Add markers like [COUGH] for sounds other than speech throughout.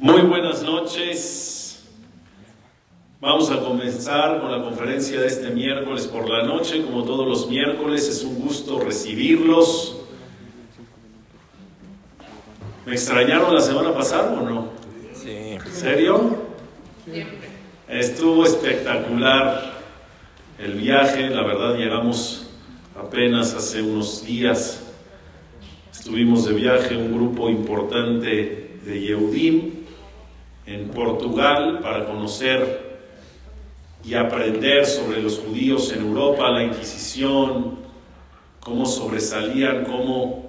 Muy buenas noches. Vamos a comenzar con la conferencia de este miércoles por la noche. Como todos los miércoles, es un gusto recibirlos. ¿Me extrañaron la semana pasada o no? Sí. ¿En serio? Estuvo espectacular el viaje. La verdad, llegamos apenas hace unos días. Estuvimos de viaje un grupo importante de Yehudim en Portugal para conocer y aprender sobre los judíos en Europa, la Inquisición, cómo sobresalían, cómo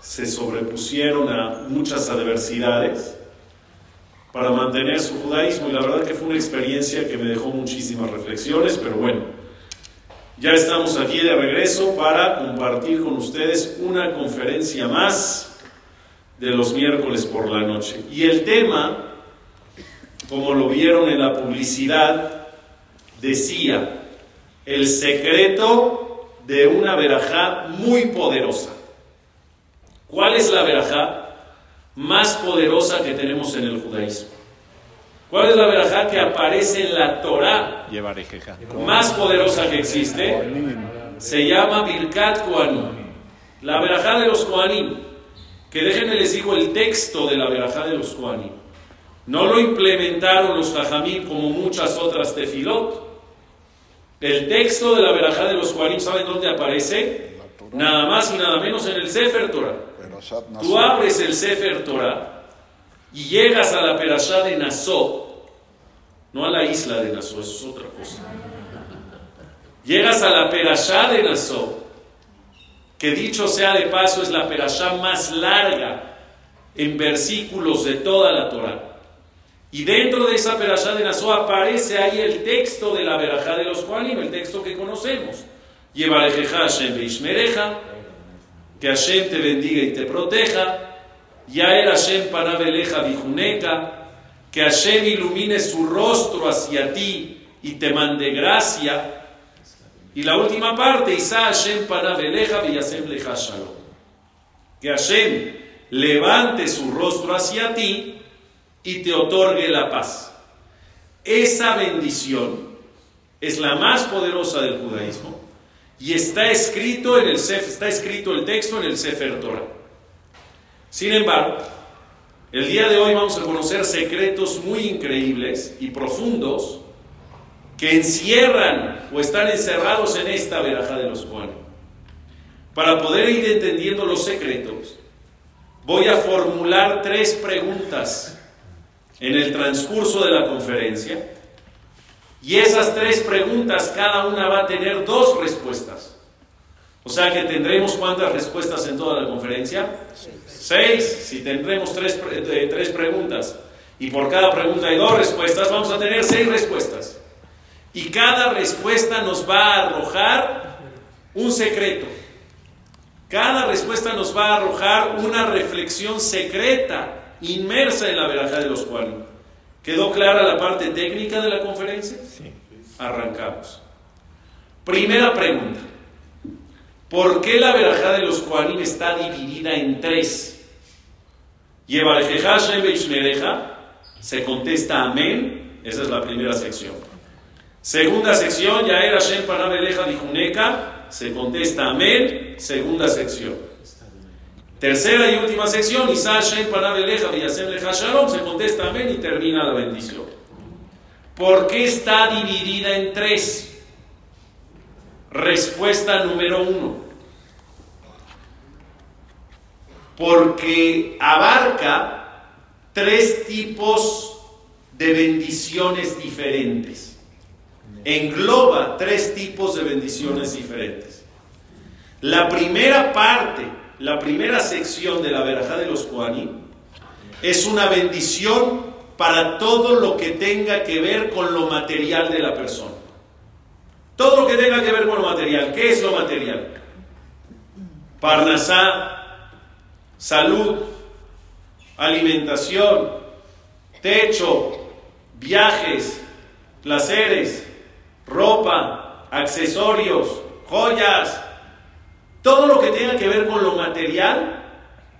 se sobrepusieron a muchas adversidades para mantener su judaísmo. Y la verdad que fue una experiencia que me dejó muchísimas reflexiones, pero bueno, ya estamos aquí de regreso para compartir con ustedes una conferencia más de los miércoles por la noche. Y el tema como lo vieron en la publicidad, decía, el secreto de una verajá muy poderosa. ¿Cuál es la verajá más poderosa que tenemos en el judaísmo? ¿Cuál es la verajá que aparece en la Torah más poderosa que existe? Se llama Birkat Koanim, la verajá de los Koanim. Que déjenme les digo el texto de la verajá de los Koanim. No lo implementaron los Jajamim como muchas otras tefilot. El texto de la verajá de los Juanim, ¿saben dónde aparece? Nada más y nada menos en el Sefer Torah. Tú abres el Sefer Torah y llegas a la perashá de Nassau, no a la isla de Nassau, eso es otra cosa. Llegas a la perashá de Nassau, que dicho sea de paso es la perashá más larga en versículos de toda la Torah. Y dentro de esa perashá de Nassau aparece ahí el texto de la verajá de los Juanim, el texto que conocemos. Llevarejeja Hashem Beishmereja, que Hashem te bendiga y te proteja. Yael Hashem panabeleja vijuneca, que Hashem ilumine su rostro hacia ti y te mande gracia. Y la última parte, Isa Hashem panabeleja leja shalom. Que Hashem levante su rostro hacia ti y te otorgue la paz. Esa bendición es la más poderosa del judaísmo y está escrito en el está escrito el texto en el Sefer Torah. Sin embargo, el día de hoy vamos a conocer secretos muy increíbles y profundos que encierran o están encerrados en esta veraja de los Juan. Para poder ir entendiendo los secretos, voy a formular tres preguntas en el transcurso de la conferencia. Y esas tres preguntas, cada una va a tener dos respuestas. O sea que tendremos cuántas respuestas en toda la conferencia? Seis. Si tendremos tres, preguntas y por cada pregunta hay dos respuestas, vamos a tener seis respuestas. Y cada respuesta nos va a arrojar un secreto. Cada respuesta nos va a arrojar una reflexión secreta inmersa en la verajá de los cuales. ¿Quedó clara la parte técnica de la conferencia? Sí. Arrancamos. Primera pregunta. ¿Por qué la verajá de los Koanim está dividida en tres? Se contesta amén. Esa es la primera sección. Segunda sección, ya era Shem Panabeleja Dijuneca. Se contesta amén. Segunda sección. Tercera y última sección, Isa Shem Panabeleja Villasem Leja Shalom, se contesta amén y termina la bendición. ¿Por qué está dividida en tres? Respuesta número uno. Porque abarca tres tipos de bendiciones diferentes. Engloba tres tipos de bendiciones diferentes. La primera parte la primera sección de la verajá de los Koanim es una bendición para todo lo que tenga que ver con lo material de la persona. Todo lo que tenga que ver con lo material. ¿Qué es lo material? Parnasá, salud, alimentación, techo, viajes, placeres, ropa, accesorios, joyas, todo lo que tenga que ver con lo material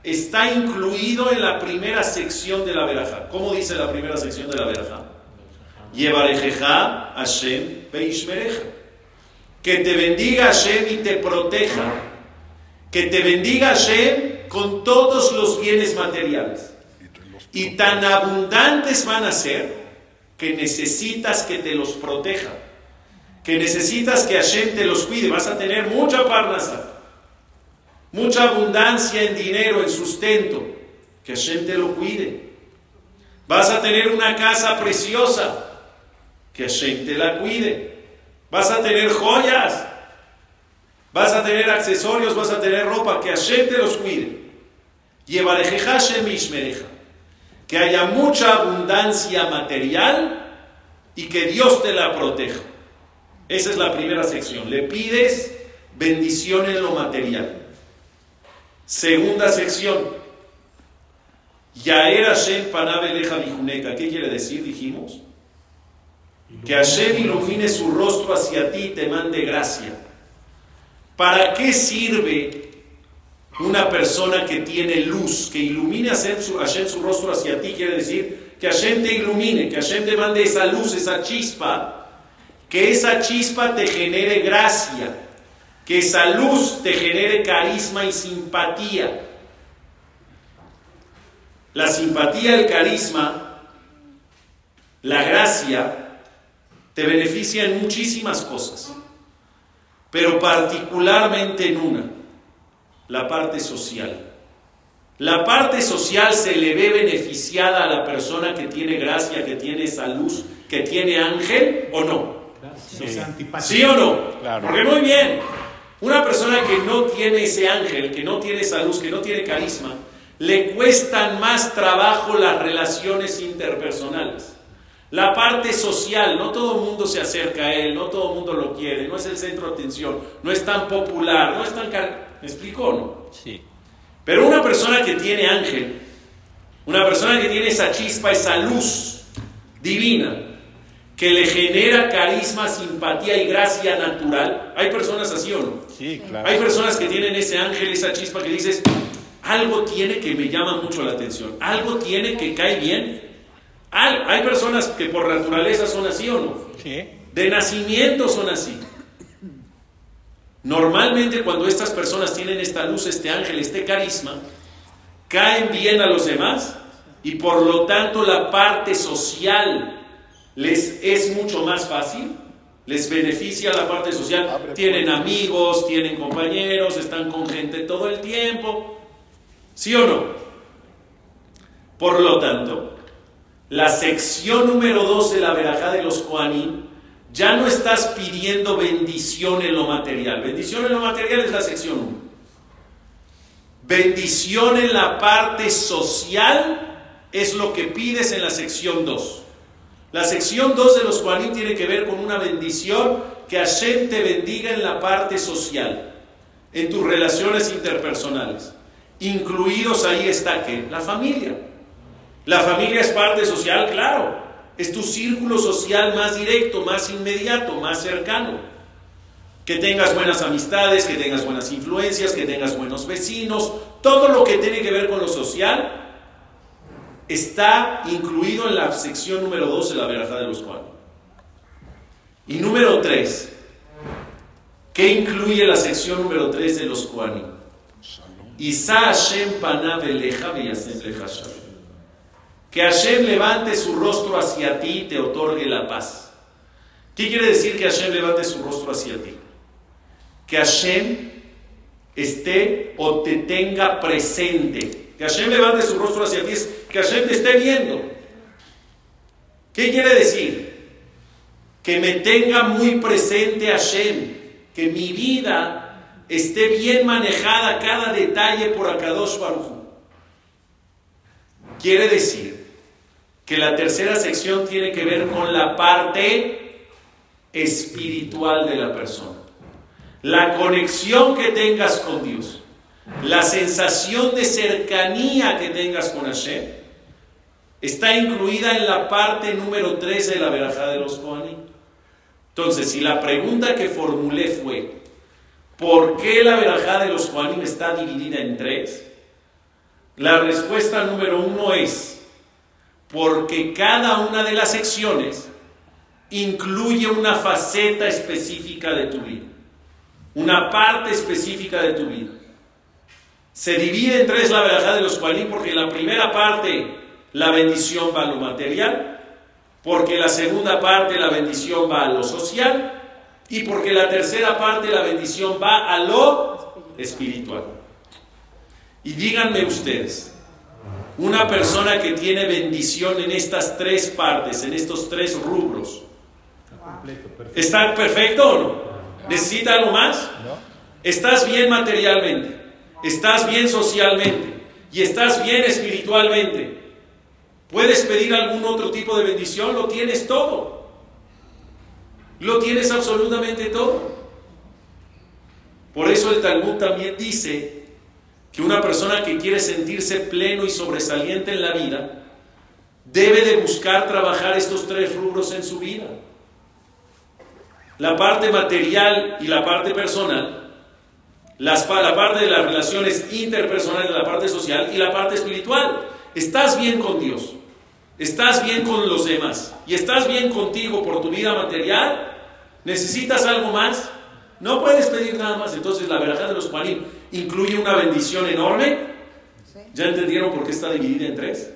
está incluido en la primera sección de la veraja. ¿Cómo dice la primera sección de la veraja? Yevarejeja Hashem Beishmereja. Que te bendiga Hashem y te proteja. Que te bendiga Hashem con todos los bienes materiales. Y tan abundantes van a ser que necesitas que te los proteja. Que necesitas que Hashem te los cuide. Vas a tener mucha parnasa mucha abundancia en dinero, en sustento, que Hashem te lo cuide. Vas a tener una casa preciosa, que Hashem te la cuide. Vas a tener joyas, vas a tener accesorios, vas a tener ropa, que Hashem te los cuide. Llevareje Hashem Ishmereja. Que haya mucha abundancia material y que Dios te la proteja. Esa es la primera sección. Le pides bendición en lo material. Segunda sección. Yaer Hashem Panabeleja Bijuneka. ¿Qué quiere decir? Dijimos. Que Hashem ilumine su rostro hacia ti y te mande gracia. ¿Para qué sirve una persona que tiene luz, que ilumine a Hashem su rostro hacia ti? Quiere decir que Hashem te ilumine, que Hashem te mande esa luz, esa chispa, que esa chispa te genere gracia que esa luz te genere carisma y simpatía. La simpatía, el carisma, la gracia, te beneficia en muchísimas cosas, pero particularmente en una, la parte social. La parte social se le ve beneficiada a la persona que tiene gracia, que tiene esa luz, que tiene ángel o no. Sí, o no? Porque muy bien, una persona que no tiene ese ángel, que no tiene esa luz, que no tiene carisma, le cuestan más trabajo las relaciones interpersonales. La parte social, no todo el mundo se acerca a él, no todo el mundo lo quiere, no es el centro de atención, no es tan popular, no es tan... ¿Me explico o no? Sí. Pero una persona que tiene ángel, una persona que tiene esa chispa, esa luz divina, que le genera carisma, simpatía y gracia natural. ¿Hay personas así o no? Sí, claro. Hay personas que tienen ese ángel, esa chispa que dices, algo tiene que me llama mucho la atención, algo tiene que cae bien. Hay personas que por naturaleza son así o no. Sí. De nacimiento son así. Normalmente cuando estas personas tienen esta luz, este ángel, este carisma, caen bien a los demás y por lo tanto la parte social les es mucho más fácil, les beneficia la parte social, tienen amigos, tienen compañeros, están con gente todo el tiempo, ¿sí o no? Por lo tanto, la sección número 2 de la verajá de los Koanim, ya no estás pidiendo bendición en lo material. Bendición en lo material es la sección 1. Bendición en la parte social es lo que pides en la sección 2. La sección 2 de los Juanín tiene que ver con una bendición que Hashem te bendiga en la parte social, en tus relaciones interpersonales. Incluidos ahí está que la familia. La familia es parte social, claro. Es tu círculo social más directo, más inmediato, más cercano. Que tengas buenas amistades, que tengas buenas influencias, que tengas buenos vecinos, todo lo que tiene que ver con lo social está incluido en la sección número 2 de la verajá de los cuales. Y número 3, ¿qué incluye la sección número 3 de los Hashem Que Hashem levante su rostro hacia ti y te otorgue la paz. ¿Qué quiere decir que Hashem levante su rostro hacia ti? Que Hashem esté o te tenga presente que Hashem levante su rostro hacia ti que Hashem te esté viendo. ¿Qué quiere decir? Que me tenga muy presente Hashem, que mi vida esté bien manejada cada detalle por Akadosh Baruj. Quiere decir que la tercera sección tiene que ver con la parte espiritual de la persona. La conexión que tengas con Dios la sensación de cercanía que tengas con Hashem está incluida en la parte número 3 de la verajá de los Kohanim. Entonces, si la pregunta que formulé fue, ¿por qué la verajá de los Kohanim está dividida en tres? La respuesta número uno es porque cada una de las secciones incluye una faceta específica de tu vida, una parte específica de tu vida. Se divide en tres la verdad de los cualí porque la primera parte la bendición va a lo material, porque la segunda parte la bendición va a lo social y porque la tercera parte la bendición va a lo espiritual. Y díganme ustedes, una persona que tiene bendición en estas tres partes, en estos tres rubros, ¿está perfecto o no? ¿Necesita algo más? ¿Estás bien materialmente? ¿Estás bien socialmente? ¿Y estás bien espiritualmente? ¿Puedes pedir algún otro tipo de bendición? Lo tienes todo. Lo tienes absolutamente todo. Por eso el Talmud también dice que una persona que quiere sentirse pleno y sobresaliente en la vida debe de buscar trabajar estos tres rubros en su vida. La parte material y la parte personal, la parte de las relaciones interpersonales, la parte social y la parte espiritual. Estás bien con Dios estás bien con los demás y estás bien contigo por tu vida material, necesitas algo más, no puedes pedir nada más. Entonces la verdad de los Juanim incluye una bendición enorme. ¿Ya entendieron por qué está dividida en tres?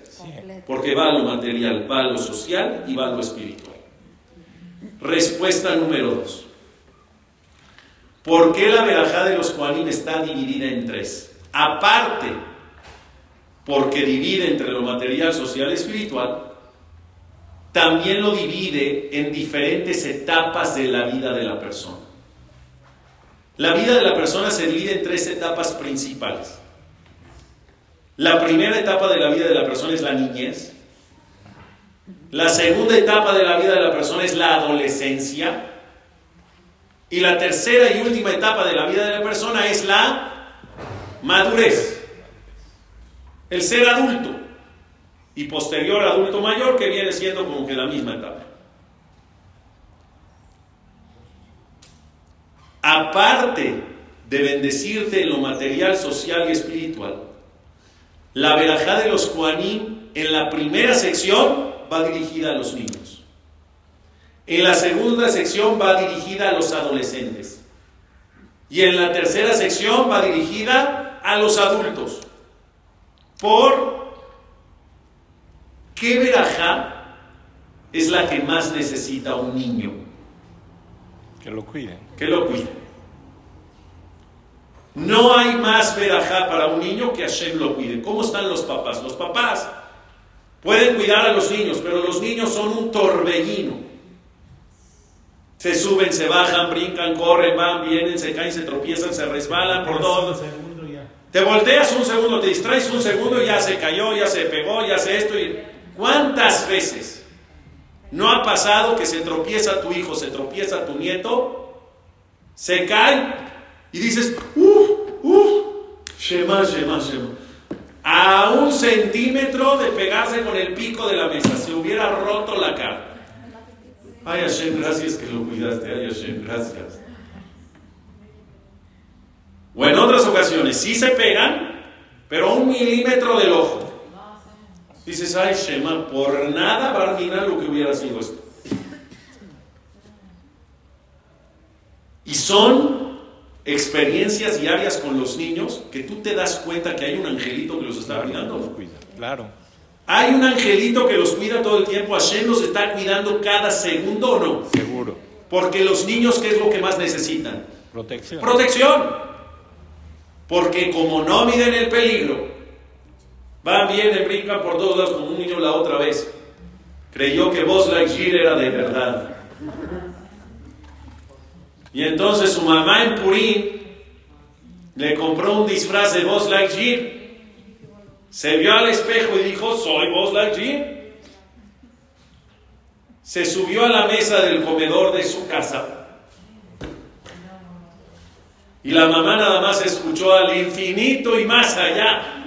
Porque va a lo material, va a lo social y va a lo espiritual. Respuesta número dos. ¿Por qué la verajá de los Juanim está dividida en tres? Aparte porque divide entre lo material, social y espiritual, también lo divide en diferentes etapas de la vida de la persona. La vida de la persona se divide en tres etapas principales. La primera etapa de la vida de la persona es la niñez. La segunda etapa de la vida de la persona es la adolescencia. Y la tercera y última etapa de la vida de la persona es la madurez el ser adulto y posterior adulto mayor que viene siendo como que la misma etapa. Aparte de bendecirte en lo material, social y espiritual, la verajá de los Juanín en la primera sección va dirigida a los niños. En la segunda sección va dirigida a los adolescentes. Y en la tercera sección va dirigida a los adultos por qué verajá es la que más necesita un niño. Que lo cuide. Que lo cuide. No hay más verajá para un niño que Hashem lo cuide. ¿Cómo están los papás? Los papás pueden cuidar a los niños, pero los niños son un torbellino. Se suben, se bajan, brincan, corren, van, vienen, se caen, se tropiezan, se resbalan por todo. Te volteas un segundo, te distraes un segundo y ya se cayó, ya se pegó, ya se esto. Y... ¿Cuántas veces no ha pasado que se tropieza tu hijo, se tropieza tu nieto, se cae y dices, uff, uff, shema, shema, shema. A un centímetro de pegarse con el pico de la mesa, se hubiera roto la cara. Ay Hashem, gracias que lo cuidaste. Ay Hashem, gracias. O en otras ocasiones, sí se pegan, pero un milímetro del ojo. Dices, ay Shema, por nada Barmina lo que hubiera sido esto. Y son experiencias diarias con los niños que tú te das cuenta que hay un angelito que los está cuidando. Claro. Hay un angelito que los cuida todo el tiempo. Hashem los está cuidando cada segundo o no. Seguro. Porque los niños, ¿qué es lo que más necesitan? Protección. Protección. Porque como no miden el peligro, van, vienen, brincan por todos lados como un niño la otra vez. Creyó que Buzz Lightyear era de verdad. Y entonces su mamá en Purín le compró un disfraz de Buzz Lightyear. Se vio al espejo y dijo, soy Buzz Lightyear. Se subió a la mesa del comedor de su casa y la mamá nada más escuchó al infinito y más allá.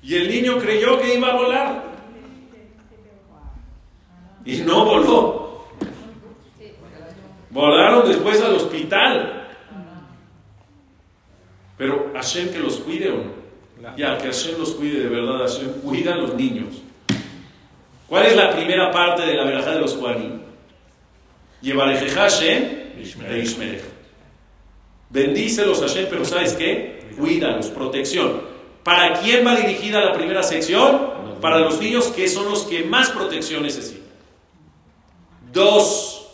Y el niño creyó que iba a volar. Y no voló. Volaron después al hospital. Pero Hashem que los cuide o no. Ya, que Hashem los cuide de verdad, Hashem cuida a los niños. ¿Cuál es la primera parte de la verajá de los Juaní? Llevareje Hashem Ishmerech. Bendícelos Hashem, pero ¿sabes qué? Cuídalos, protección. ¿Para quién va dirigida la primera sección? Para los niños que son los que más protección necesitan. Dos,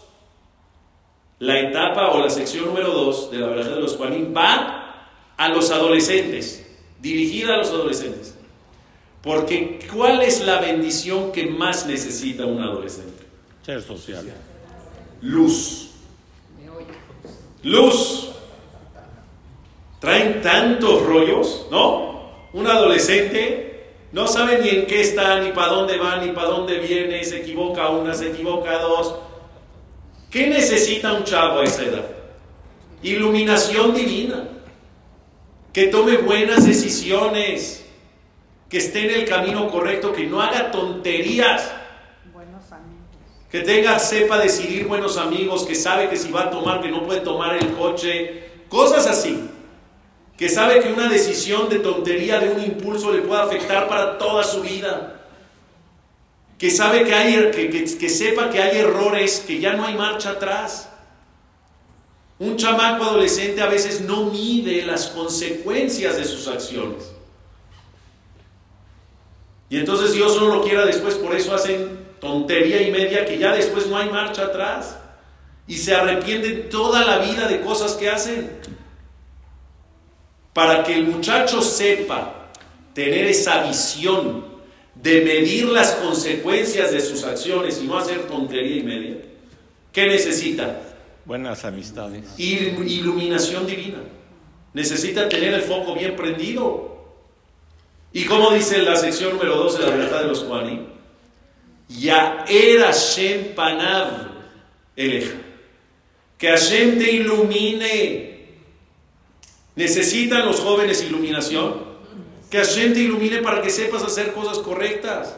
la etapa o la sección número dos de la verdad de los Juanín va a los adolescentes, dirigida a los adolescentes. Porque ¿cuál es la bendición que más necesita un adolescente? Ser social. Luz. Luz. Traen tantos rollos, ¿no? Un adolescente no sabe ni en qué está, ni para dónde va, ni para dónde viene, se equivoca una, se equivoca dos. ¿Qué necesita un chavo a esa edad? Iluminación divina. Que tome buenas decisiones. Que esté en el camino correcto, que no haga tonterías. Buenos amigos. Que tenga, sepa decidir buenos amigos, que sabe que si va a tomar, que no puede tomar el coche. Cosas así. Que sabe que una decisión de tontería, de un impulso, le puede afectar para toda su vida que sabe que hay, que, que, sepa que hay errores, que ya no hay marcha atrás. Un chamaco adolescente a veces no mide las consecuencias de sus acciones. Y entonces Dios no lo quiera después, por eso hacen tontería y media que ya después no hay marcha atrás. Y se arrepienten toda la vida de cosas que hacen. Para que el muchacho sepa tener esa visión de medir las consecuencias de sus acciones y no hacer tontería y media, ¿qué necesita? Buenas amistades. Iluminación divina. Necesita tener el foco bien prendido. Y como dice la sección número 12 de la verdad de los Juaní, ya era Shem Panav Eleja. Que Hashem te ilumine. ¿Necesitan los jóvenes iluminación? Que Hashem te ilumine para que sepas hacer cosas correctas.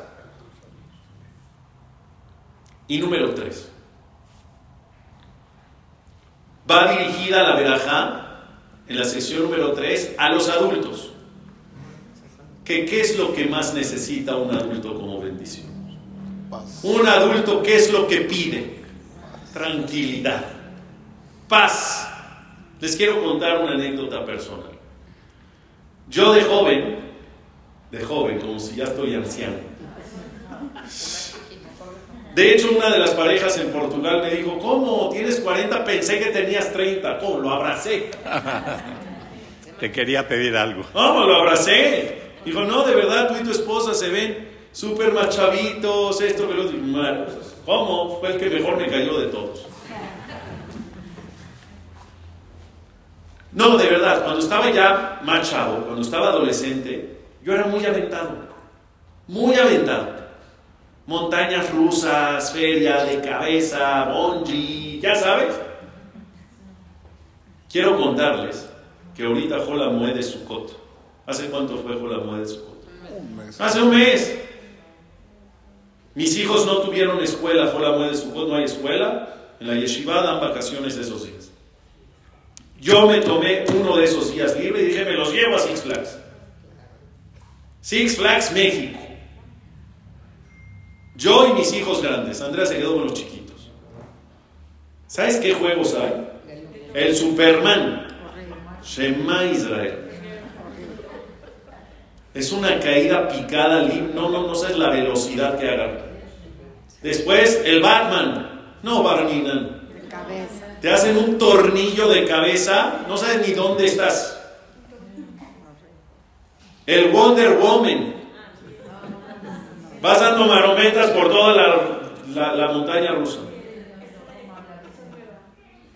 Y número tres. Va dirigida la verajá, en la sección número tres, a los adultos. Que, ¿Qué es lo que más necesita un adulto como bendición? Un adulto, ¿qué es lo que pide? Tranquilidad, paz. Les quiero contar una anécdota personal. Yo de joven, de joven, como si ya estoy anciano. De hecho, una de las parejas en Portugal me dijo, ¿cómo? ¿Tienes 40? Pensé que tenías 30. ¿Cómo? Lo abracé. [LAUGHS] Te quería pedir algo. ¿Cómo? Lo abracé. Dijo, no, de verdad, tú y tu esposa se ven súper machavitos, esto, que lo ¿Cómo? Fue el que mejor me cayó de todos. No, de verdad, cuando estaba ya más chavo, cuando estaba adolescente, yo era muy aventado, muy aventado. Montañas rusas, feria de cabeza, bungee, ya sabes. Quiero contarles que ahorita Jola Mue de Sukkot. ¿Hace cuánto fue Jola Mue de Sukkot? Hace un mes. Mis hijos no tuvieron escuela, Jola Mue de Sukkot, no hay escuela. En la yeshiva dan vacaciones esos días. Yo me tomé uno de esos días libre y dije, me los llevo a Six Flags. Six Flags México. Yo y mis hijos grandes. Andrea se quedó con los chiquitos. ¿Sabes qué juegos hay? El Superman. Shema Israel. Es una caída picada. No, no, no sabes la velocidad que agarra. Después, el Batman. No, cabeza. Te hacen un tornillo de cabeza, no sabes ni dónde estás. El Wonder Woman. Vas dando marometas por toda la, la, montaña rusa.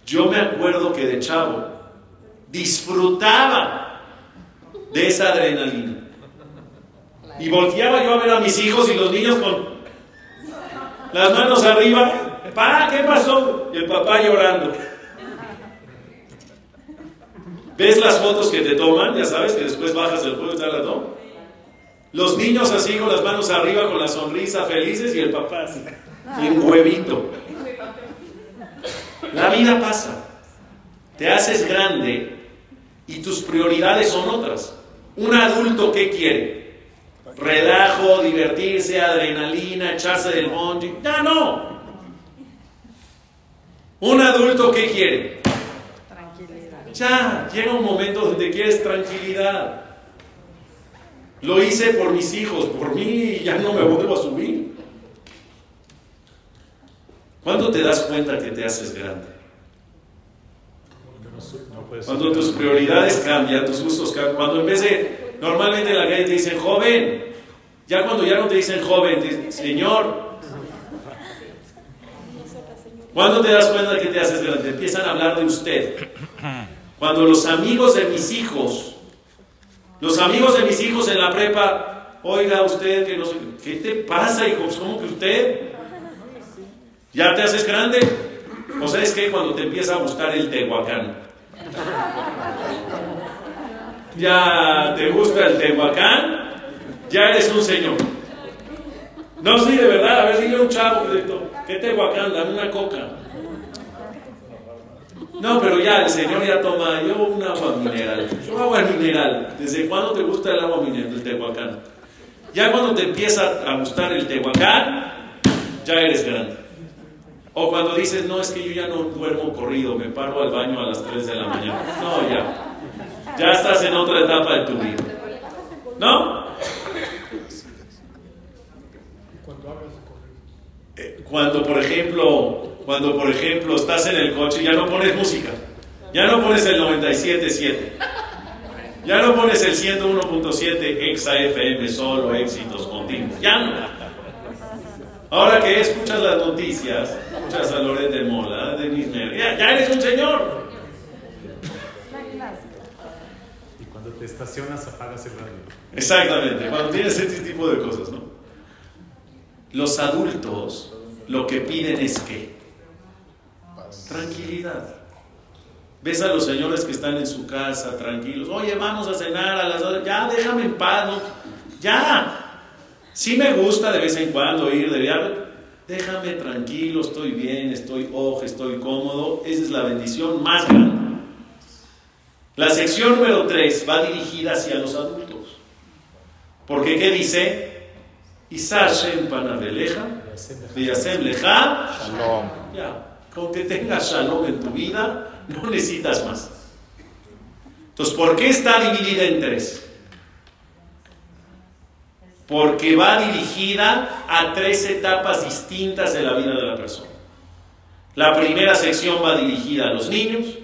Yo me acuerdo que de chavo disfrutaba de esa adrenalina. Y volteaba yo a ver a mis hijos y los niños con las manos arriba Pa, ¿qué pasó? Y el papá llorando. ¿Ves las fotos que te toman? Ya sabes que después bajas del juego y tal, ¿no? Los niños así con las manos arriba, con la sonrisa felices y el papá así, y un huevito. La vida pasa. Te haces grande y tus prioridades son otras. Un adulto, ¿qué quiere? Relajo, divertirse, adrenalina, echarse del monte. Ya no. Un adulto, ¿qué quiere? Tranquilidad. Ya, llega un momento donde quieres tranquilidad. Lo hice por mis hijos, por mí ya no me vuelvo a subir. ¿Cuándo te das cuenta que te haces grande? Cuando tus prioridades cambian, tus gustos cambian. Cuando en vez de, normalmente en la calle te dicen joven, ya cuando ya no te dicen joven, te dicen señor. ¿Cuándo te das cuenta que te haces grande? Empiezan a hablar de usted. Cuando los amigos de mis hijos, los amigos de mis hijos en la prepa, oiga usted, que no sé, ¿qué te pasa, hijos? ¿Cómo que usted? ¿Ya te haces grande? ¿O sabes qué? Cuando te empieza a gustar el Tehuacán. Ya te gusta el Tehuacán, ya eres un señor. No, sí, de verdad, a ver, dile a un chavo, ¿qué Tehuacán? Dame una coca. No, pero ya, el señor ya toma, yo un agua mineral. Yo agua mineral. ¿Desde cuándo te gusta el agua mineral, el Tehuacán? Ya cuando te empieza a gustar el Tehuacán, ya eres grande. O cuando dices, no, es que yo ya no duermo corrido, me paro al baño a las 3 de la mañana. No, ya. Ya estás en otra etapa de tu vida. ¿No? Eh, cuando, por ejemplo, cuando, por ejemplo, estás en el coche y ya no pones música. Ya no pones el 97.7. Ya no pones el 101.7 exa FM solo éxitos continuos. Ya no. Ahora que escuchas las noticias, escuchas a Loret de Mola, de Nisner, ya, ya eres un señor. Y cuando te estacionas apagas el radio. Exactamente, cuando tienes ese tipo de cosas, ¿no? Los adultos lo que piden es que tranquilidad. Ves a los señores que están en su casa tranquilos, oye, vamos a cenar a las dos, ya déjame en paz, ¿no? ya, Sí me gusta de vez en cuando ir de viaje. Déjame tranquilo, estoy bien, estoy ojo, estoy cómodo. Esa es la bendición más grande. La sección número 3 va dirigida hacia los adultos. Porque ¿qué dice? Isashem panaveleja, shalom. Ya, con que tengas shalom en tu vida, no necesitas más. Entonces, ¿por qué está dividida en tres? porque va dirigida a tres etapas distintas de la vida de la persona. La primera sección va dirigida a los niños,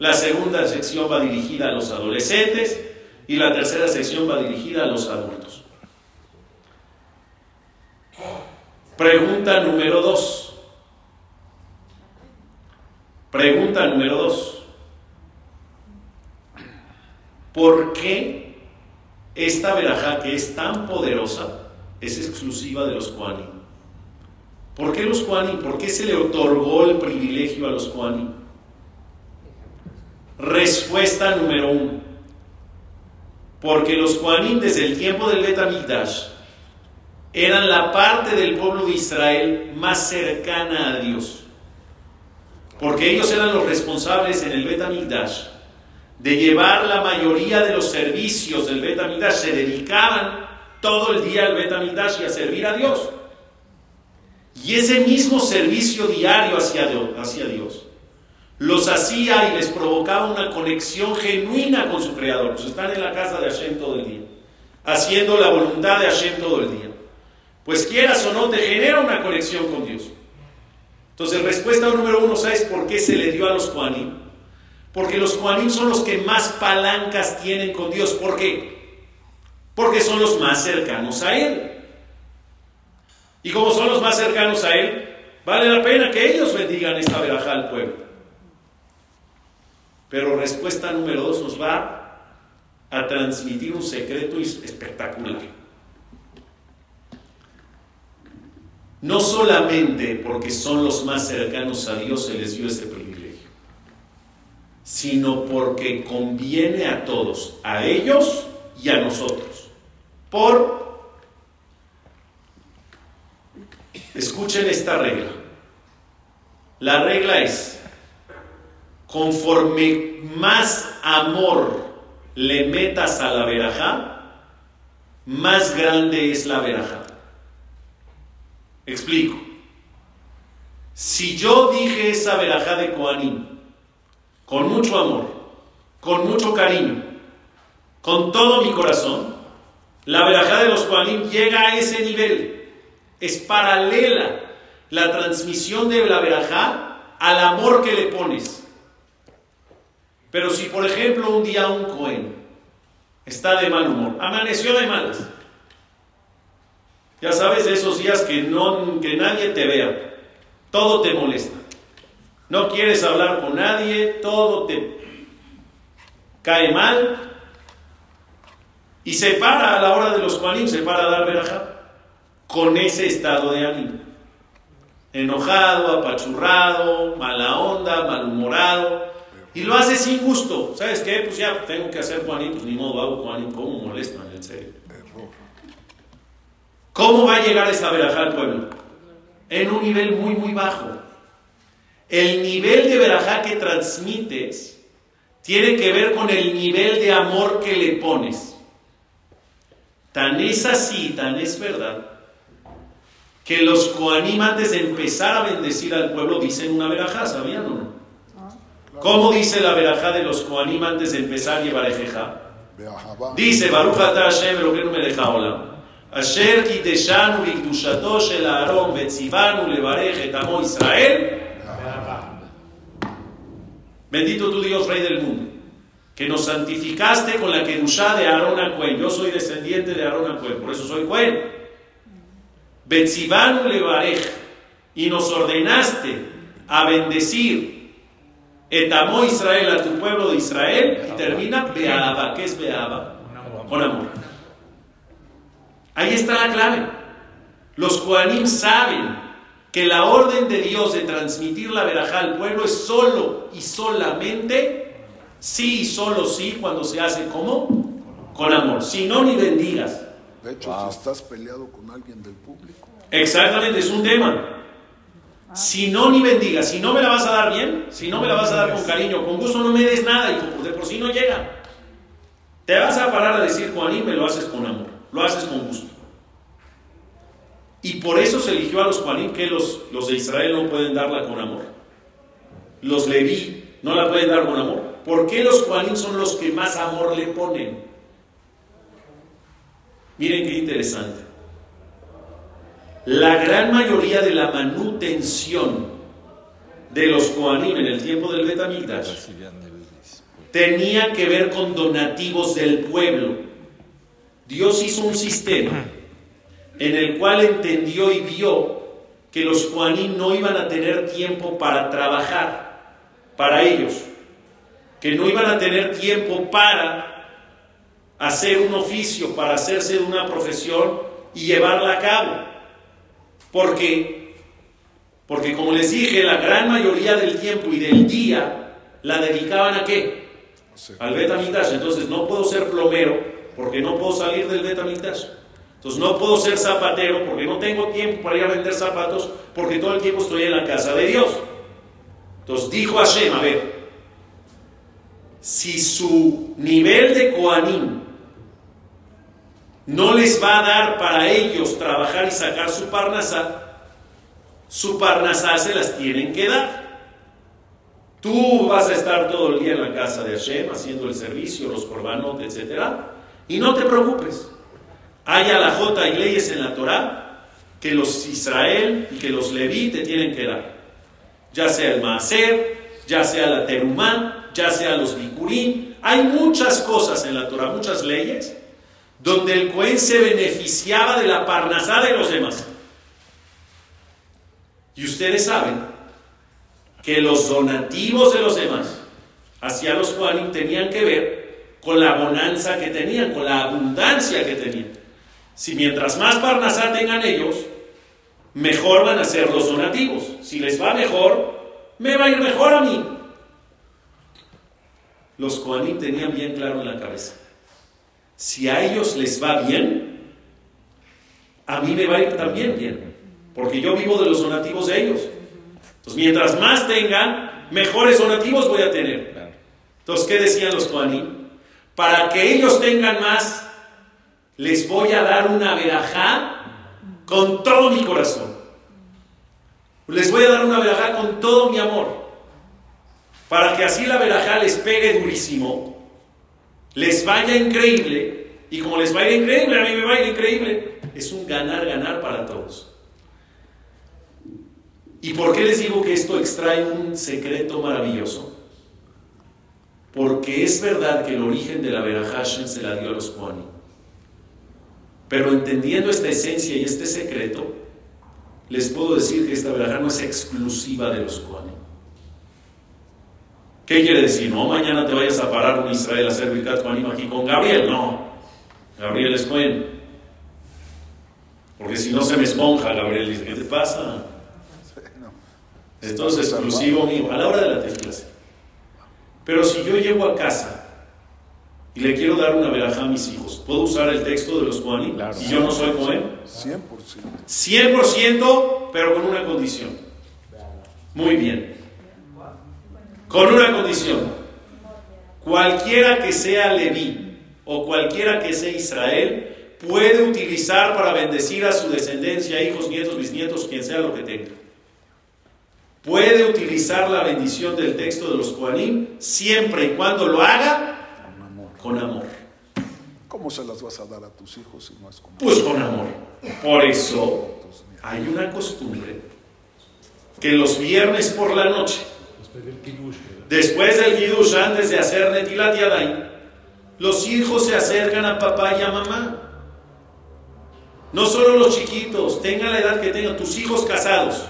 la segunda sección va dirigida a los adolescentes y la tercera sección va dirigida a los adultos. Pregunta número dos. Pregunta número dos. ¿Por qué esta verajá que es tan poderosa es exclusiva de los Kuanim. ¿Por qué los Kuanim? ¿Por qué se le otorgó el privilegio a los Kuanim? Respuesta número uno. Porque los Kuanim desde el tiempo del Betamigdash eran la parte del pueblo de Israel más cercana a Dios. Porque ellos eran los responsables en el Betamigdash de llevar la mayoría de los servicios del Betamigdash, se dedicaban todo el día al Betamigdash y a servir a Dios. Y ese mismo servicio diario hacia Dios, hacia Dios los hacía y les provocaba una conexión genuina con su Creador. Pues están en la casa de Hashem todo el día, haciendo la voluntad de Hashem todo el día. Pues quieras o no, te genera una conexión con Dios. Entonces, respuesta número uno, ¿sabes por qué se le dio a los Juanim? Porque los Juanim son los que más palancas tienen con Dios. ¿Por qué? Porque son los más cercanos a Él. Y como son los más cercanos a Él, vale la pena que ellos bendigan esta verajá al pueblo. Pero respuesta número dos nos va a transmitir un secreto espectacular. No solamente porque son los más cercanos a Dios se les dio ese privilegio sino porque conviene a todos, a ellos y a nosotros. Por, escuchen esta regla. La regla es, conforme más amor le metas a la verajá, más grande es la verajá. Explico. Si yo dije esa verajá de Koanim con mucho amor, con mucho cariño, con todo mi corazón, la verajá de los Koanim llega a ese nivel. Es paralela la transmisión de la verajá al amor que le pones. Pero si, por ejemplo, un día un Cohen está de mal humor, amaneció de malas, ya sabes, esos días que, no, que nadie te vea, todo te molesta. No quieres hablar con nadie, todo te cae mal. Y se para a la hora de los cualim, se para a dar verajá con ese estado de ánimo. Enojado, apachurrado, mala onda, malhumorado. Y lo hace sin gusto. ¿Sabes qué? Pues ya tengo que hacer cualim, pues ni modo hago cualim. ¿Cómo molestan? En serio. ¿Cómo va a llegar esa verajá al pueblo? En un nivel muy, muy bajo. El nivel de verajá que transmites tiene que ver con el nivel de amor que le pones. Tan es así, tan es verdad, que los coanim antes de empezar a bendecir al pueblo dicen una verajá, ¿sabían o no? ¿Cómo dice la verajá de los coanim antes de empezar llevar ejeja? Dice, Baruch Hashem Eloheinu melech haolam. Asher Aarón amo Israel. Bendito tu Dios, Rey del mundo, que nos santificaste con la kedushá de Aarón a Cuel. Yo soy descendiente de Aarón a Cuel, por eso soy Cuel. Betzivanu levarech, y nos ordenaste a bendecir etamó Israel a tu pueblo de Israel, y termina Beaba, ¿qué es Beaba? Con amor. Ahí está la clave. Los Koanim saben que la orden de Dios de transmitir la verajá al pueblo es solo y solamente, sí y solo sí, cuando se hace como con amor. Si no, ni bendigas. De hecho, si estás peleado con alguien del público. Exactamente, es un tema. Si no, ni bendigas. Si no me la vas a dar bien, si no me la vas a dar con cariño, con gusto, no me des nada y de por sí no llega. Te vas a parar a decir Koanim, me lo haces con amor, lo haces con gusto. Y por eso se eligió a los Juanim que los, los de Israel no pueden darla con amor. Los Leví no la pueden dar con amor. ¿Por qué los Juanim son los que más amor le ponen? Miren qué interesante. La gran mayoría de la manutención de los Koanim en el tiempo del Betamigdash tenía que ver con donativos del pueblo. Dios hizo un sistema en el cual entendió y vio que los Juanín no iban a tener tiempo para trabajar para ellos, que no iban a tener tiempo para hacer un oficio, para hacerse de una profesión y llevarla a cabo. Porque, porque como les dije, la gran mayoría del tiempo y del día la dedicaban a qué? Al Betamigdash. Entonces no puedo ser plomero porque no puedo salir del Betamigdash. Entonces no puedo ser zapatero porque no tengo tiempo para ir a vender zapatos porque todo el tiempo estoy en la casa de Dios. Entonces dijo Hashem, a ver, si su nivel de Koanim no les va a dar para ellos trabajar y sacar su parnasá, su parnasá se las tienen que dar. Tú vas a estar todo el día en la casa de Hashem haciendo el servicio, los korbanot, etc. Y no te preocupes. Hay alajota y leyes en la Torah que los Israel y que los Leví te tienen que dar. Ya sea el Maaser, ya sea la Terumá, ya sea los Bikurim. Hay muchas cosas en la Torah, muchas leyes, donde el Cohen se beneficiaba de la parnasá de los demás. Y ustedes saben que los donativos de los demás hacia los Kohanim tenían que ver con la bonanza que tenían, con la abundancia que tenían. Si mientras más Parnasá tengan ellos, mejor van a ser los donativos. Si les va mejor, me va a ir mejor a mí. Los Koanim tenían bien claro en la cabeza. Si a ellos les va bien, a mí me va a ir también bien. Porque yo vivo de los donativos de ellos. Entonces, mientras más tengan, mejores donativos voy a tener. Entonces, ¿qué decían los Koanim? Para que ellos tengan más, les voy a dar una verajá con todo mi corazón. Les voy a dar una verajá con todo mi amor. Para que así la verajá les pegue durísimo, les vaya increíble. Y como les vaya increíble, a mí me va a ir increíble. Es un ganar-ganar para todos. ¿Y por qué les digo que esto extrae un secreto maravilloso? Porque es verdad que el origen de la Berahashem se la dio a los Kohanim. Pero entendiendo esta esencia y este secreto, les puedo decir que esta verajá no es exclusiva de los Kohanim. ¿Qué quiere decir? No, mañana te vayas a parar un Israel a hacer Birkat Kohanim aquí con Gabriel. No, Gabriel es Cohen. Porque si no se me esponja, Gabriel dice, ¿qué te pasa? Entonces, exclusivo mío, a la hora de la tefila. Pero si yo llego a casa y le quiero dar una verajá a mis hijos, ¿puedo usar el texto de los Kohanim? Claro. Si yo no soy Cohen. 100%. 100%, pero con una condición. Muy bien. Con una condición. Cualquiera que sea Leví o cualquiera que sea Israel puede utilizar para bendecir a su descendencia, hijos, nietos, bisnietos, quien sea lo que tenga. Puede utilizar la bendición del texto de los Kohanim siempre y cuando lo haga Con amor. con amor. ¿Cómo se las vas a dar a tus hijos si no es con amor? Pues con amor. Por eso hay una costumbre que los viernes por la noche, Después del Kiddush, antes de hacer Netilat Yadayim, los hijos se acercan a papá y a mamá. No solo los chiquitos, tengan la edad que tengan, tus hijos casados,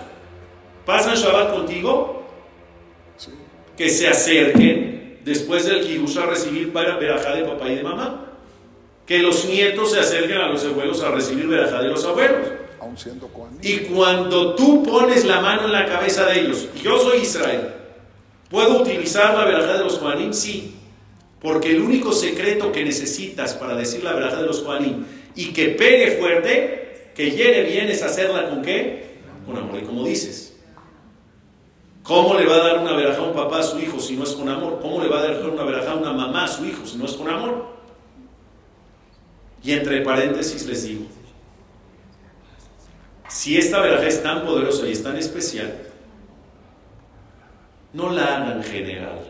pasan Shabbat contigo, Sí. que se acerquen después del Kiddush a recibir para verajá de papá y de mamá. Que los nietos se acerquen a los abuelos a recibir verajá de los abuelos. Aún siendo. Y cuando tú pones la mano en la cabeza de ellos, y yo soy Israel, ¿puedo utilizar la verajá de los Kohanim? Sí. Porque el único secreto que necesitas para decir la verajá de los Kohanim y que pegue fuerte, que llegue bien, es hacerla con qué? Con amor. Y como dices, ¿cómo le va a dar una verajá a un papá a su hijo si no es con amor? ¿Cómo le va a dar una verajá a una mamá a su hijo si no es con amor? Y entre paréntesis les digo, si esta verajá es tan poderosa y es tan especial, no la hagan general.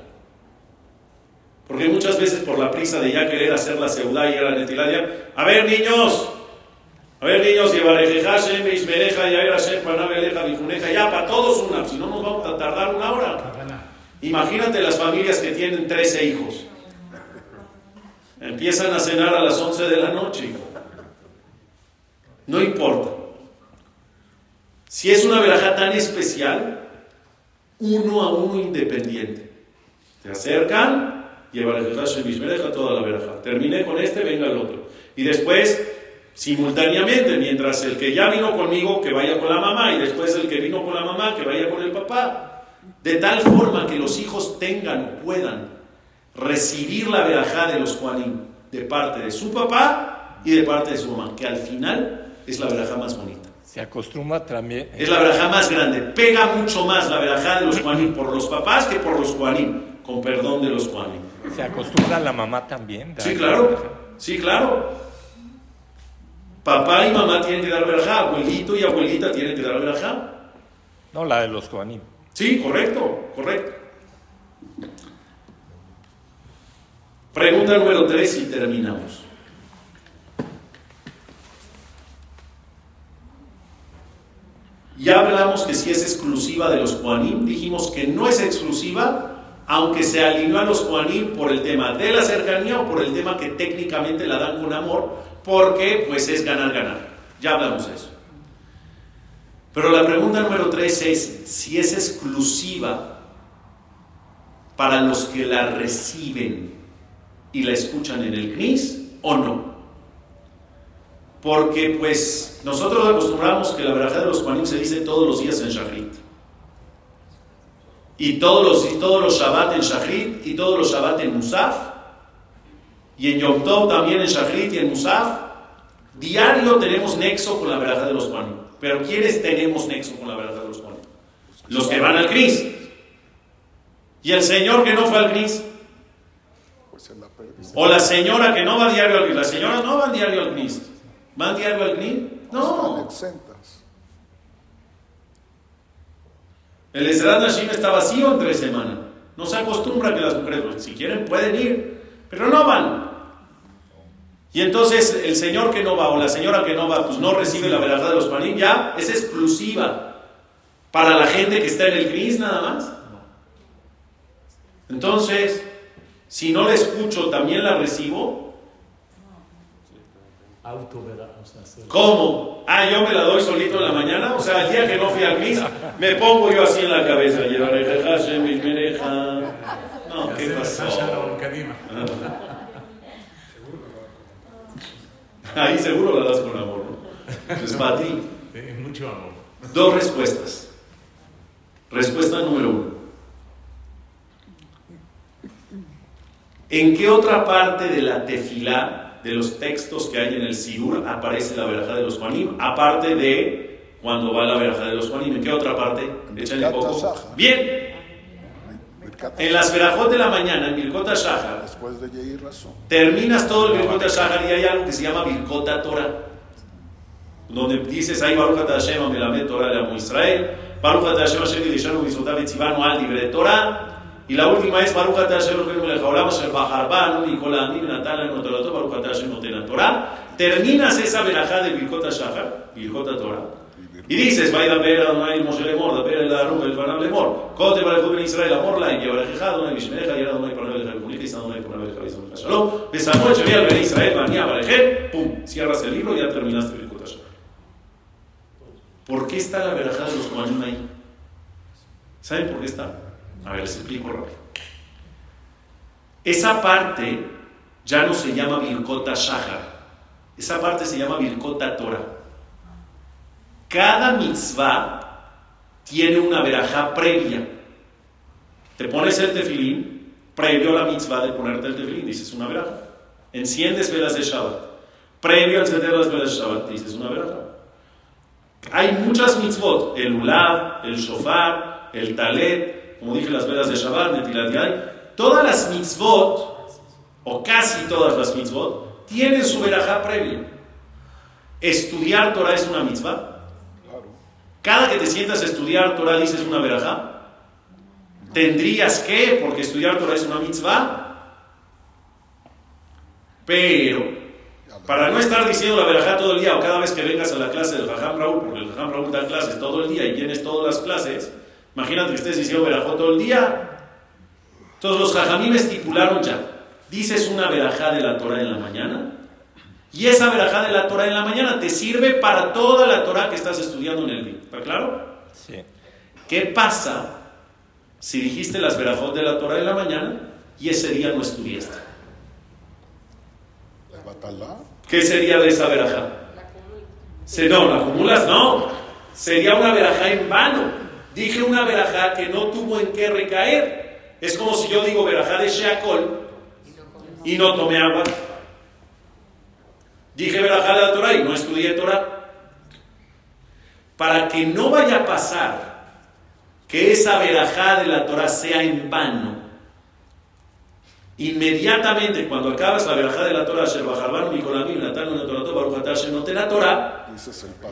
Porque muchas veces por la prisa de ya querer hacer la seudá y la netiladia, a ver niños, a ver niños, llevareje Hashem, Ishmereja, Yair Hashem, Panabeleja, Bijuneja, ya para todos una, si no nos vamos a tardar una hora. Imagínate las familias que tienen 13 hijos. Empiezan a cenar a las 11 de la noche. No importa. Si es una verajá tan especial, uno a uno independiente. Te acercan, lleva toda la verajá. Terminé con este, venga el otro. Y después, simultáneamente, mientras el que ya vino conmigo, que vaya con la mamá, y después el que vino con la mamá, que vaya con el papá. De tal forma que los hijos tengan o puedan recibir la verajá de los Juanim de parte de su papá y de parte de su mamá, que al final es la verajá más bonita. Se acostumbra también. Es la verajá más grande. Pega mucho más la verajá de los Juanim por los papás que por los Juanim, con perdón de los Juanim. Se acostumbra la mamá también. Sí, claro. Sí, claro. Papá y mamá tienen que dar verajá, abuelito y abuelita tienen que dar verajá. No, la de los Kohanim. Sí, correcto, correcto. Pregunta número 3 y terminamos. Ya hablamos que si es exclusiva de los Juanim, dijimos que no es exclusiva, aunque se alineó a los Juanim por el tema de la cercanía o por el tema que técnicamente la dan con amor, porque pues es ganar, ganar. Ya hablamos de eso. Pero la pregunta número 3 es si es exclusiva para los que la reciben y la escuchan en el CNIS o no. Porque pues nosotros acostumbramos que la verajá de los Juanim se dice todos los días en Shachrit. Y todos los, y todos los Shabbat en Shachrit y todos los Shabbat en Musaf. Y en Yom Tov también en Shachrit y en Musaf. Diario tenemos nexo con la verajá de los Juanim. Pero ¿quiénes tenemos nexo con la verajá de los Juanim? Los que van al CNIS. Y el señor que no fue al perdiz. O la señora que no va diario al CNIS. Las señoras no van diario al CNIS. ¿Van diario al? Están No. El Esdras Nashim está vacío en tres semanas. No se acostumbra que las mujeres, pues, si quieren, pueden ir, pero no van. Y entonces el señor que no va o la señora que no va, pues no recibe la verajá de los panim, ya es exclusiva para la gente que está en el CNIS nada más. Entonces, si no la escucho, también la recibo. ¿verdad? ¿Cómo? Ah, yo me la doy solito en la mañana. O sea, el día que no fui al CNIS, me pongo yo así en la cabeza. No, ¿qué pasó? Ahí seguro la das con amor, ¿no? [LAUGHS] Es para ti. Mucho amor. Dos respuestas. Respuesta número uno. ¿En qué otra parte de la tefilá, de los textos que hay en el Sidur, aparece la verajá de los Juanim? Aparte de cuando va la verajá de los Juanim. ¿En qué otra parte? Échale Birkat poco. Bien. En las verajot de la mañana, en Birkota Shahar, Después de Razón. terminas todo el Birkota Shahar y hay algo que se llama Birkota Torah. donde dices ahí Baruch Hashem Amelamed Torah le amo Israel, Baruch Hashem Asher Yidishanu Misotav Etzivanu Al Dibre Torah, y la última es Baruch Hashem Elokeinu Melech Haolam Asher Bajarbanu Mikol Ha'amim Natan Lanu Torato Baruch Hashem Noten Torah, terminas esa verajá de Birkot Shahar, Birkot Torah, y dices, vaya ver a Adonai Moshe Lemor, ver el Arum el Fanam Lemor, Kote para el Ben Israel, Amor la y Yevarejeja, Adonai Mishmereja, y Adonai para el Comunica, y Adonai para el Javisón Shalom, Besamuel Shevial Ben Israel, Bania Bareje, pum, cierras el libro y ya terminaste el Shahar. ¿Por qué está la verajá de los Kohanim ahí? ¿Saben por qué está? A ver, les explico rápido. Esa parte ya no se llama Birkota Shahar. Esa parte se llama Birkota Torah. Cada mitzvah tiene una verajá previa. Te pones el tefilín, previo a la mitzvah de ponerte el tefilín, dices una verajá. Enciendes velas de Shabbat. Previo a encender las velas de Shabbat, dices una verajá. Hay muchas mitzvot, el ulab, el shofar, el talet, como dije, las velas de Shabbat, Netilat Yai. Todas las mitzvot, o casi todas las mitzvot, tienen su verajá previa. Estudiar Torah es una mitzvah. Cada que te sientas a estudiar Torah dices una verajá. Tendrías que, porque estudiar Torah es una mitzvah. Pero, para no estar diciendo la verajá todo el día o cada vez que vengas a la clase del Jajam Raúl, porque el Jajam Raúl da clases todo el día y tienes todas las clases, imagínate que estés diciendo verajó todo el día. Todos los Jajamim estipularon ya. Dices una verajá de la Torah en la mañana y esa verajá de la Torah en la mañana te sirve para toda la Torah que estás estudiando en el día. ¿Está claro? Sí. ¿Qué pasa si dijiste las verajot de la Torah en la mañana y ese día no batalá. ¿Qué sería de esa verajá? Se, no, la acumulas, no. Sería una verajá en vano. Dije una verajá que no tuvo en qué recaer. Es como si yo digo verajá de Sheakol y no tomé agua. Dije verajá de la Torah y no estudié Torah. Para que no vaya a pasar que esa verajá de la Torah sea en vano, inmediatamente cuando acabas la verajá de la Torah,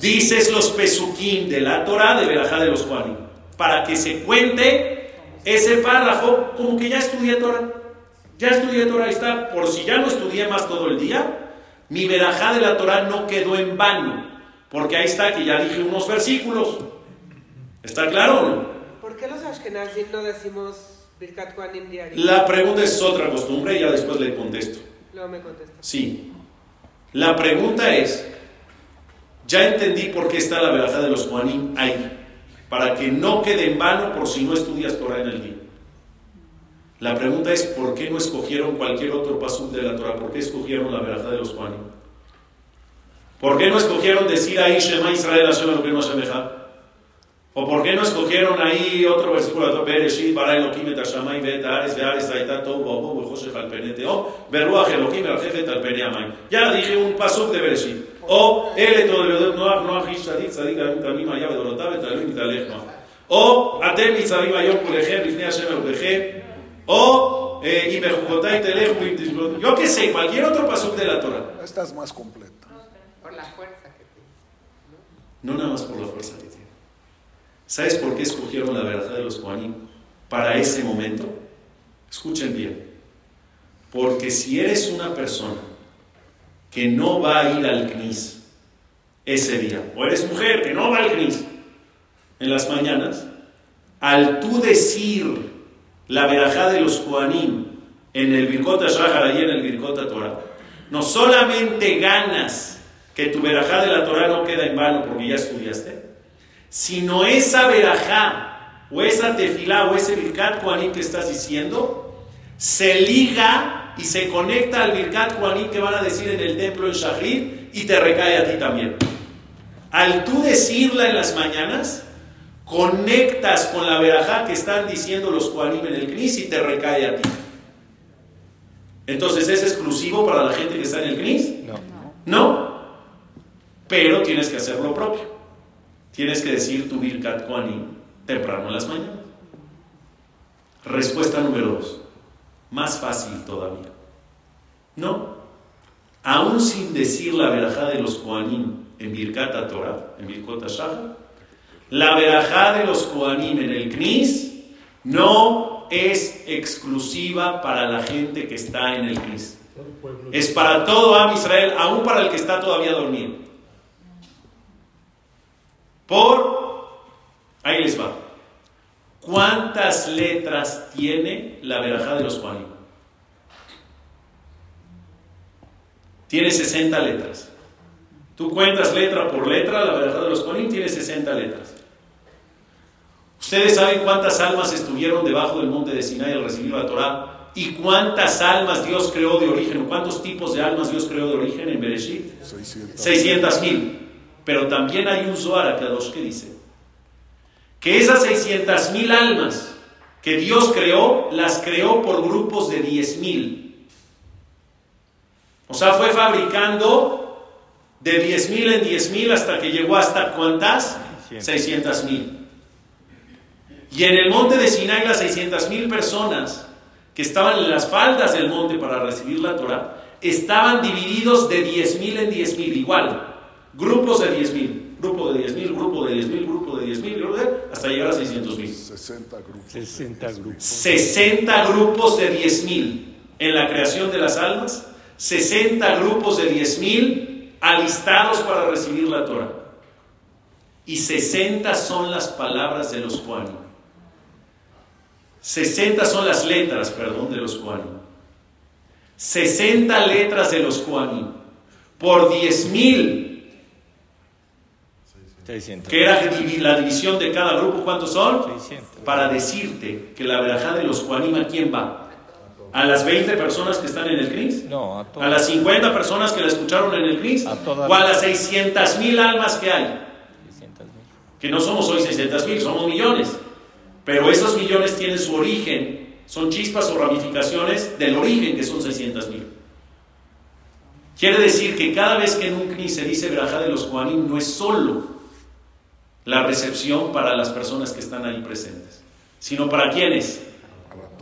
Dices los pesukim de la Torah de verajá de los Juanim, para que se cuente ese párrafo como que ya estudié Torah. Ya estudié Torah, está. Por si ya no estudié más todo el día, mi verajá de la Torah no quedó en vano, porque ahí está que ya dije unos versículos. ¿Está claro o no? ¿Por qué los Ashkenazim no decimos Birkat Kohanim diario? La pregunta es otra costumbre y ya después le contesto. Luego me contestas. Sí. La pregunta es, ya entendí por qué está la verajá de los Juanim ahí, para que no quede en vano por si no estudias Torah en el día. La pregunta es, ¿por qué no escogieron cualquier otro pasuk de la Torah? ¿Por qué escogieron la verajá de los Juanim? ¿Por qué no escogieron decir ahí Shema Israel Hashem Elokeinu Hashem? ¿O por qué no escogieron ahí otro versículo de? Bereshit bara Elohim et hashamayim ve'et haaretz ve'haaretz hayta tohu va'ohu v'choshech al pene te'om ve'ruach Elohim merjefet al pene hamayim. Ya dije un pasuk de Bereshit. O ele toledot noach noach ish tzadik tzadik tamim haya ve'dorotav et yitalech noach. O atem nitzavim ayom kulechem lifnei Hashem Elokechem. O eh, y Bejucotay Telejo, y- yo qué sé, cualquier otro pasuk de la Torah. Esta es más completa. La fuerza que tiene. No nada más por la fuerza que tiene. ¿Sabes por qué escogieron la verdad de los Kohanim para ese momento? Escuchen bien. Porque si eres una persona que no va a ir al CNIS ese día, o eres mujer que no va al CNIS en las mañanas, al tú decir la verajá de los Kohanim en el Birkota Shahar y en el Birkota Torah, no solamente ganas que tu verajá de la Torah no queda en vano porque ya estudiaste, sino esa verajá o esa tefilá o ese Birkat Kohanim que estás diciendo, se liga y se conecta al Birkat Kohanim que van a decir en el templo en Shahrid y te recae a ti también. Al tú decirla en las mañanas, conectas con la verajá que están diciendo los Kohanim en el Knis y te recae a ti. Entonces, ¿es exclusivo para la gente que está en el Knis? No. No. Pero tienes que hacer lo propio. Tienes que decir tu Birkat Kohanim temprano en las mañanas. Respuesta número dos. Más fácil todavía. No. Aún sin decir la verajá de los Kohanim en Birkat Torah, en Birkot la verajá de los Kohanim en el Knis no es exclusiva para la gente que está en el Knis. Es para todo Am Israel, aún para el que está todavía dormido. Por, ahí les va. ¿Cuántas letras tiene la verajá de los Kohanim? Tiene 60 letras. Tú cuentas letra por letra, la verajá de los Kohanim tiene 60 letras. Ustedes saben cuántas almas estuvieron debajo del monte de Sinai al recibir la Torah y cuántas almas Dios creó de origen, o cuántos tipos de almas Dios creó de origen en Bereshit. 600. 600 mil. Pero también hay un Zohar Kadosh que dice que esas 600 mil almas que Dios creó, las creó por grupos de 10 mil. O sea, fue fabricando de 10 mil en 10 mil hasta que llegó hasta cuántas? 600 mil. Y en el monte de Sinai las 600 mil personas que estaban en las faldas del monte para recibir la Torah estaban divididos de 10 mil en 10 mil, igual. Grupos de 10 mil, grupo de 10 mil, grupo de 10 mil, grupo de 10 mil, hasta llegar a 600 mil. 60 grupos. 60 grupos. 60 grupos de 10 mil en la creación de las almas, 60 grupos de 10 mil alistados para recibir la Torah. Y 60 son las palabras de los Kohanim. 60 son las letras, perdón, de los Kohanim. 60 letras de los Kohanim. Por 10 mil 600. que era la división de cada grupo, ¿cuántos son? 600. Para decirte que la verajá de los Juanim, ¿a quién va? ¿A las 20 personas que están en el CRIS? No, a ¿A todos. las 50 personas que la escucharon en el CRIS? A todas. ¿O a las 600 mil almas que hay? 600 mil. Que no somos hoy 600 mil, somos millones. Pero esos millones tienen su origen, son chispas o ramificaciones del origen que son 600 mil. Quiere decir que cada vez que en un CNI se dice verajá de los Juanim, no es solo la recepción para las personas que están ahí presentes, sino para quienes,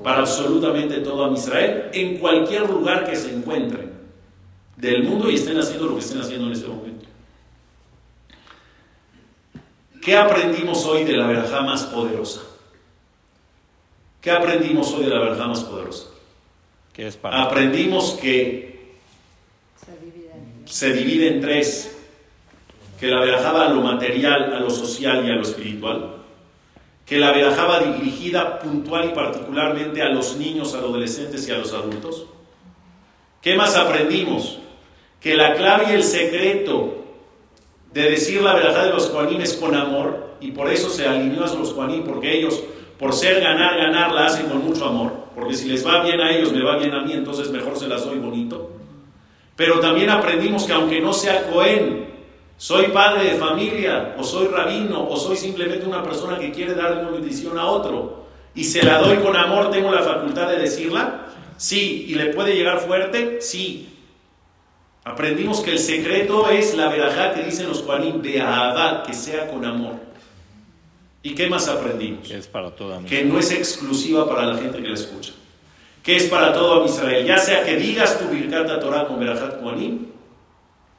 Para absolutamente todo a Israel, en cualquier lugar que se encuentren del mundo y estén haciendo lo que estén haciendo en este momento. ¿Qué aprendimos hoy de la verajá más poderosa? ¿Qué aprendimos hoy de la verajá más poderosa? Que es para. Aprendimos que se divide en tres, que la verajaba a lo material, a lo social y a lo espiritual, que la verajaba dirigida puntual y particularmente a los niños, a los adolescentes y a los adultos. ¿Qué más aprendimos? Que la clave y el secreto de decir la verajá de los Juanim es con amor y por eso se alineó a los Juanim, porque ellos, por ser ganar, ganar, la hacen con mucho amor, porque si les va bien a ellos, me va bien a mí, entonces mejor se las doy bonito. Pero también aprendimos que aunque no sea Cohen, soy padre de familia, o soy rabino, o soy simplemente una persona que quiere dar una bendición a otro, y se la doy con amor, ¿tengo la facultad de decirla? Sí. ¿Y le puede llegar fuerte? Sí. Aprendimos que el secreto es la verajá que dicen los Juanim de Ahabá, que sea con amor. ¿Y qué más aprendimos? Que es para toda que no es exclusiva para la gente que la escucha, que es para todo Israel, ya sea que digas tu Birkat Torah con Berajat Kohanim,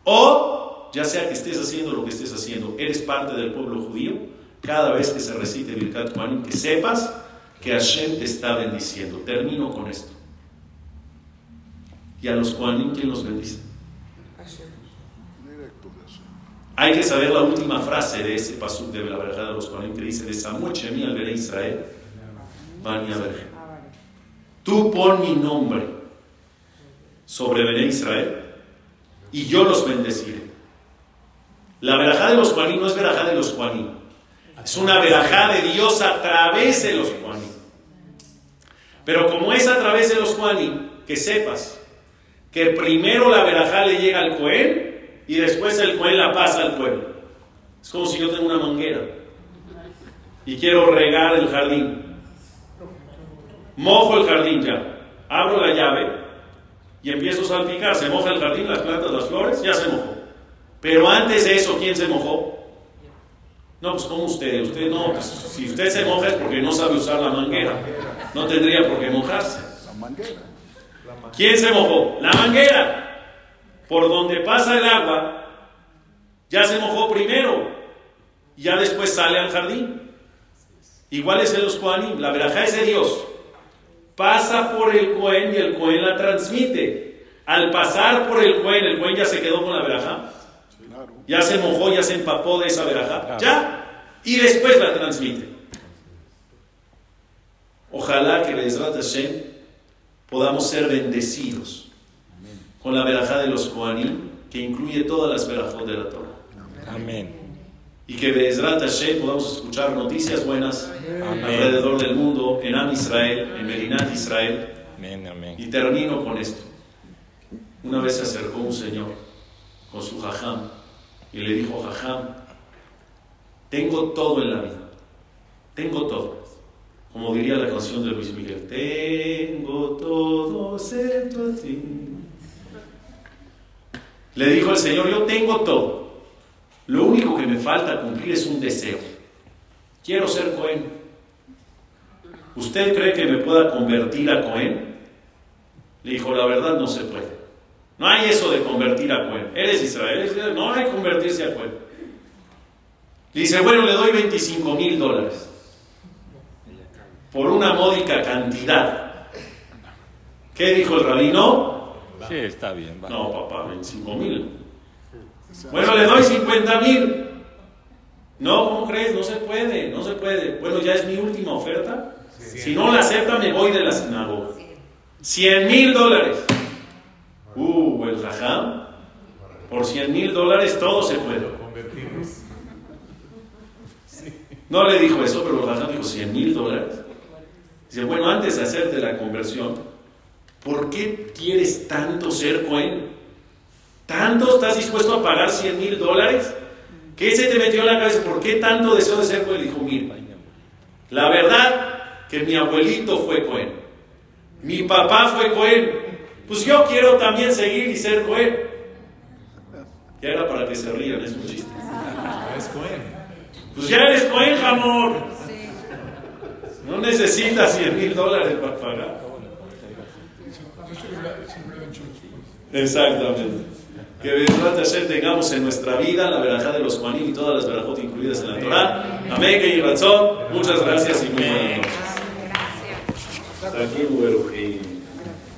o ya sea que estés haciendo lo que estés haciendo, eres parte del pueblo judío, cada vez que se recite Birkat Kohanim, que sepas que Hashem te está bendiciendo. Termino con esto. Y a los Kohanim, ¿quién los bendice? Hay que saber la última frase de ese pasuk de la verajá de los Kohanim que dice: De Samuel Shemi al Bene Israel, Bani Aberge. Tú pon mi nombre sobre Bene Israel y yo los bendeciré. La verajá de los Kohanim no es verajá de los Kohanim, es una verajá de Dios a través de los Kohanim. Pero como es a través de los Kohanim, que sepas que primero la verajá le llega al Cohen y después el Cohen la pasa al pueblo. Es como si yo tengo una manguera y quiero regar el jardín. Mojo el jardín ya, abro la llave y empiezo a salpicar. Se moja el jardín, las plantas, las flores, ya se mojó. Pero antes de eso, ¿quién se mojó? No, pues como usted, usted no, pues, si usted se moja es porque no sabe usar la manguera. No tendría por qué mojarse. La manguera. ¿Quién se mojó? La manguera. Por donde pasa el agua, ya se mojó primero. Ya después sale al jardín. Igual es en los Kohanim. La verajá es de Dios. Pasa por el Cohen y el Cohen la transmite. Al pasar por el Cohen, el Cohen ya se quedó con la verajá. Ya se mojó, ya se empapó de esa verajá. Ya. Y después la transmite. Ojalá que Bezrat Hashem podamos ser bendecidos con la verajá de los Kohanim, que incluye todas las verajot de la Torah. Amén. Y que Bezrat Hashem podamos escuchar noticias buenas Amén. alrededor del mundo, en Am Israel, en Medinat Israel. Amén, amén. Y termino con esto. Una vez se acercó un señor con su jajam y le dijo, jajam, tengo todo en la vida, tengo todo. Como diría la canción de Luis Miguel, tengo todo excepto a ti. Le dijo el Señor, yo tengo todo. Lo único que me falta cumplir es un deseo. Quiero ser Cohen. ¿Usted cree que me pueda convertir a Cohen? Le dijo, la verdad no se puede. No hay eso de convertir a Cohen. Eres Israel, eres Israel, no hay convertirse a Cohen. Dice, bueno, le doy 25 mil dólares por una módica cantidad. ¿Qué dijo el rabino? Sí, está bien. va. No, papá, 25 mil. Bueno, le doy 50 mil. No, ¿cómo crees? No se puede, no se puede. Bueno, ya es mi última oferta. Si no la acepta, me voy de la sinagoga. 100 mil dólares. Uh, el jajam. Por 100 mil dólares todo se puede. Convertirnos. No le dijo eso, pero el jajam dijo 100 mil dólares. Dice, bueno, antes de hacerte la conversión, ¿por qué quieres tanto ser Cohen? ¿Tanto estás dispuesto a pagar 100 mil dólares? ¿Qué se te metió en la cabeza? ¿Por qué tanto deseo de ser Cohen? Dijo, mira, la verdad que mi abuelito fue Cohen. Mi papá fue Cohen. Pues yo quiero también seguir y ser Cohen. Ya era para que se rían, es un chiste. Es Cohen. Pues ya eres Cohen, amor. No necesitas 100 mil dólares para pagar. Exactamente. Que Bezrat Hashem tengamos en nuestra vida la verajá de los Juanim y todas las verajot incluidas en la Torah. Amén, que Muchas gracias y muy buenas noches. Aquí.